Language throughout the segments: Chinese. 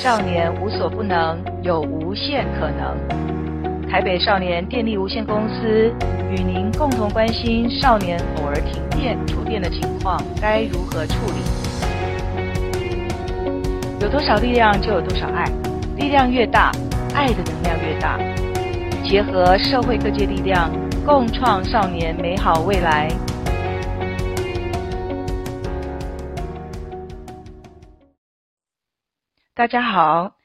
少年无所不能，有无限可能。台北少年电力无限公司与您共同关心少年偶尔停电、触电的情况该如何处理。有多少力量就有多少爱，力量越大，爱的能量越大。结合社会各界力量，共创少年美好未来。大家好，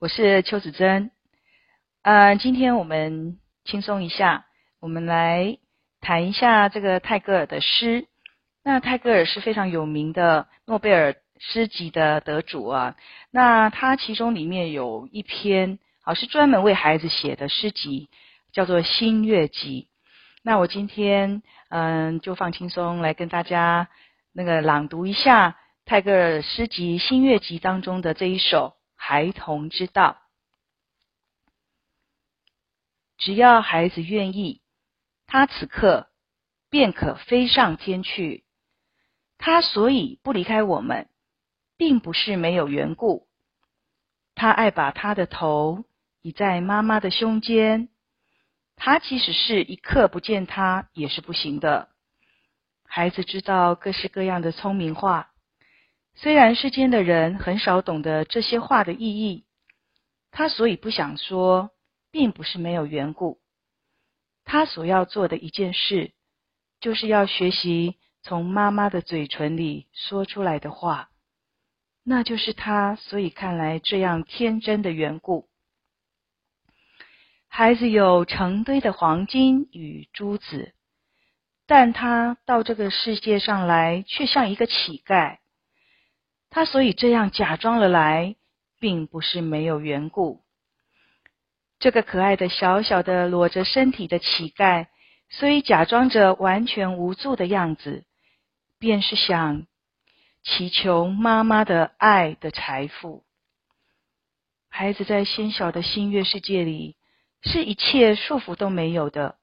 我是邱子珍。呃，今天我们轻松一下，我们来谈一下这个泰戈尔的诗。那泰戈尔是非常有名的诺贝尔诗集的得主啊。那他其中里面有一篇啊，是专门为孩子写的诗集，叫做《新月集》。那我今天嗯，就放轻松来跟大家那个朗读一下。泰戈尔诗集《新月集》当中的这一首《孩童之道》，只要孩子愿意，他此刻便可飞上天去。他所以不离开我们，并不是没有缘故。他爱把他的头倚在妈妈的胸间，他即使是一刻不见他也是不行的。孩子知道各式各样的聪明话。虽然世间的人很少懂得这些话的意义，他所以不想说，并不是没有缘故。他所要做的一件事，就是要学习从妈妈的嘴唇里说出来的话，那就是他所以看来这样天真的缘故。孩子有成堆的黄金与珠子，但他到这个世界上来，却像一个乞丐。他所以这样假装了来，并不是没有缘故。这个可爱的小小的裸着身体的乞丐，所以假装着完全无助的样子，便是想祈求妈妈的爱的财富。孩子在纤小的新月世界里，是一切束缚都没有的。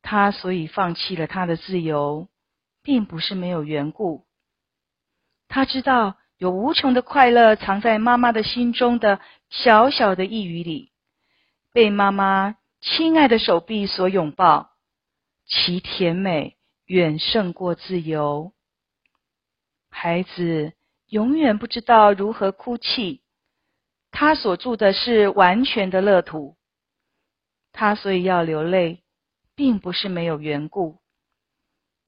他所以放弃了他的自由，并不是没有缘故。他知道有无穷的快乐藏在妈妈的心中的小小的一语里，被妈妈亲爱的手臂所拥抱，其甜美远胜过自由。孩子永远不知道如何哭泣，他所住的是完全的乐土，他所以要流泪，并不是没有缘故。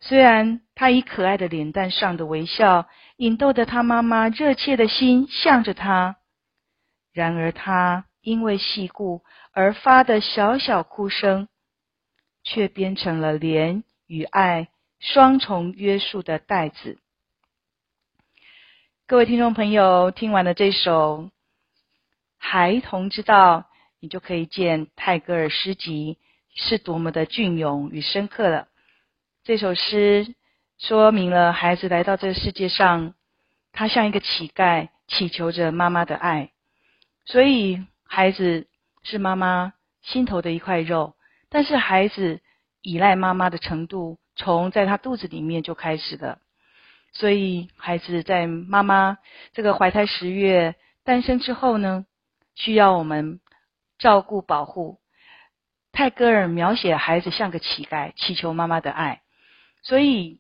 虽然他以可爱的脸蛋上的微笑，引逗得他妈妈热切的心向着他，然而他因为细故而发的小小哭声，却变成了怜与爱双重约束的带子。各位听众朋友，听完了这首《孩童之道》，你就可以见泰戈尔诗集是多么的隽永与深刻了。这首诗说明了孩子来到这个世界上，他像一个乞丐，祈求着妈妈的爱。所以，孩子是妈妈心头的一块肉，但是孩子依赖妈妈的程度，从在他肚子里面就开始了。所以，孩子在妈妈这个怀胎十月诞生之后呢，需要我们照顾保护。泰戈尔描写孩子像个乞丐，祈求妈妈的爱。所以，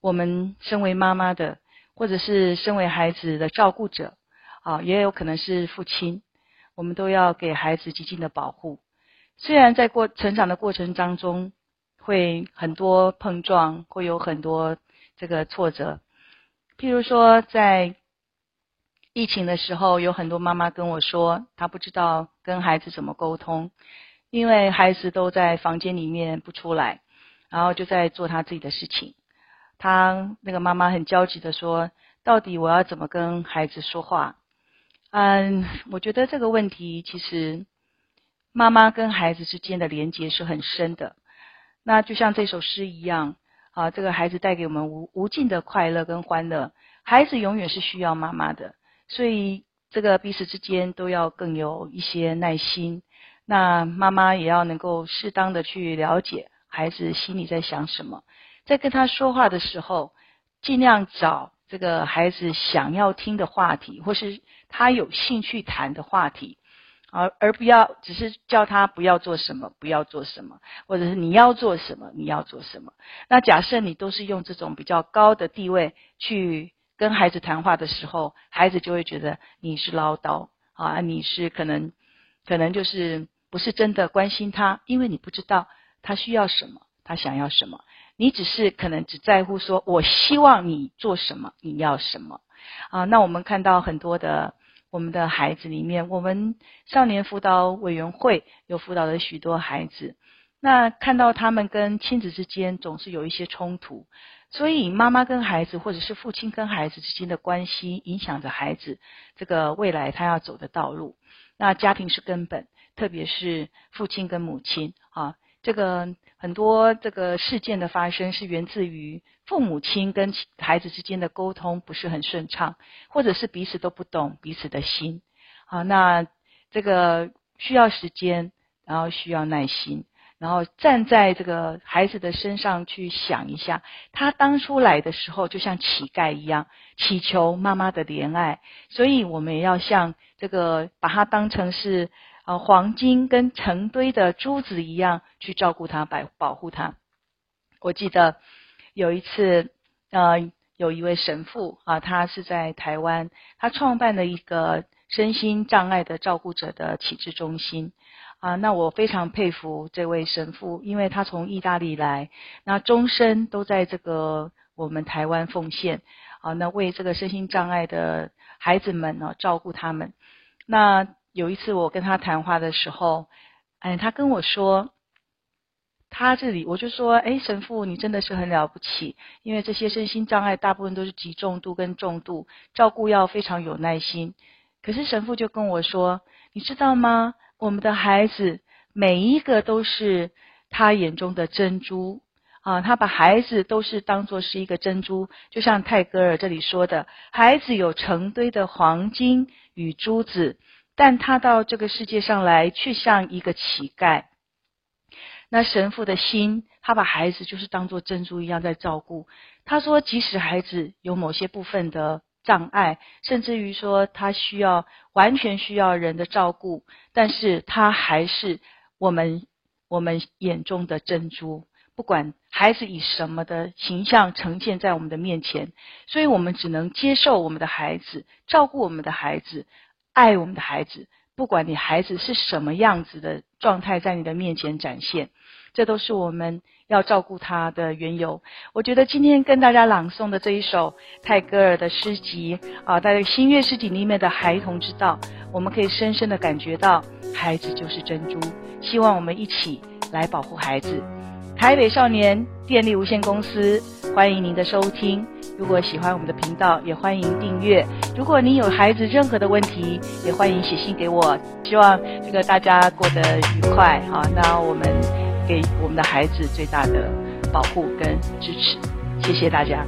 我们身为妈妈的，或者是身为孩子的照顾者，啊，也有可能是父亲，我们都要给孩子极尽的保护。虽然在过成长的过程当中，会很多碰撞，会有很多这个挫折。譬如说，在疫情的时候，有很多妈妈跟我说，她不知道跟孩子怎么沟通，因为孩子都在房间里面不出来。然后就在做他自己的事情，他那个妈妈很焦急的说：“到底我要怎么跟孩子说话？”嗯，我觉得这个问题其实妈妈跟孩子之间的连结是很深的。那就像这首诗一样，啊，这个孩子带给我们无无尽的快乐跟欢乐，孩子永远是需要妈妈的，所以这个彼此之间都要更有一些耐心。那妈妈也要能够适当的去了解。孩子心里在想什么？在跟他说话的时候，尽量找这个孩子想要听的话题，或是他有兴趣谈的话题，而而不要只是叫他不要做什么，不要做什么，或者是你要做什么，你要做什么。那假设你都是用这种比较高的地位去跟孩子谈话的时候，孩子就会觉得你是唠叨啊，你是可能可能就是不是真的关心他，因为你不知道他需要什么，他想要什么。你只是可能只在乎说，我希望你做什么，你要什么啊？那我们看到很多的我们的孩子里面，我们少年辅导委员会有辅导了许多孩子，那看到他们跟亲子之间总是有一些冲突，所以妈妈跟孩子或者是父亲跟孩子之间的关系，影响着孩子这个未来他要走的道路。那家庭是根本，特别是父亲跟母亲啊。这个很多这个事件的发生是源自于父母亲跟孩子之间的沟通不是很顺畅，或者是彼此都不懂彼此的心。好，那这个需要时间，然后需要耐心，然后站在这个孩子的身上去想一下，他当初来的时候就像乞丐一样，祈求妈妈的怜爱，所以我们也要像这个把他当成是。啊，黄金跟成堆的珠子一样去照顾他，保保护他。我记得有一次，呃，有一位神父啊，他是在台湾，他创办了一个身心障碍的照顾者的启智中心啊。那我非常佩服这位神父，因为他从意大利来，那终身都在这个我们台湾奉献啊，那为这个身心障碍的孩子们呢，照顾他们。那有一次我跟他谈话的时候，哎，他跟我说，他这里我就说，哎，神父你真的是很了不起，因为这些身心障碍大部分都是极重度跟重度，照顾要非常有耐心。可是神父就跟我说，你知道吗？我们的孩子每一个都是他眼中的珍珠啊，他把孩子都是当作是一个珍珠，就像泰戈尔这里说的，孩子有成堆的黄金与珠子。但他到这个世界上来，却像一个乞丐。那神父的心，他把孩子就是当做珍珠一样在照顾。他说，即使孩子有某些部分的障碍，甚至于说他需要完全需要人的照顾，但是他还是我们我们眼中的珍珠。不管孩子以什么的形象呈现在我们的面前，所以我们只能接受我们的孩子，照顾我们的孩子。爱我们的孩子，不管你孩子是什么样子的状态，在你的面前展现，这都是我们要照顾他的缘由。我觉得今天跟大家朗诵的这一首泰戈尔的诗集啊，在新月诗集里面的《孩童之道》，我们可以深深的感觉到，孩子就是珍珠。希望我们一起来保护孩子。台北少年电力无限公司，欢迎您的收听。如果喜欢我们的频道，也欢迎订阅。如果您有孩子任何的问题，也欢迎写信给我。希望这个大家过得愉快。好，那我们给我们的孩子最大的保护跟支持。谢谢大家。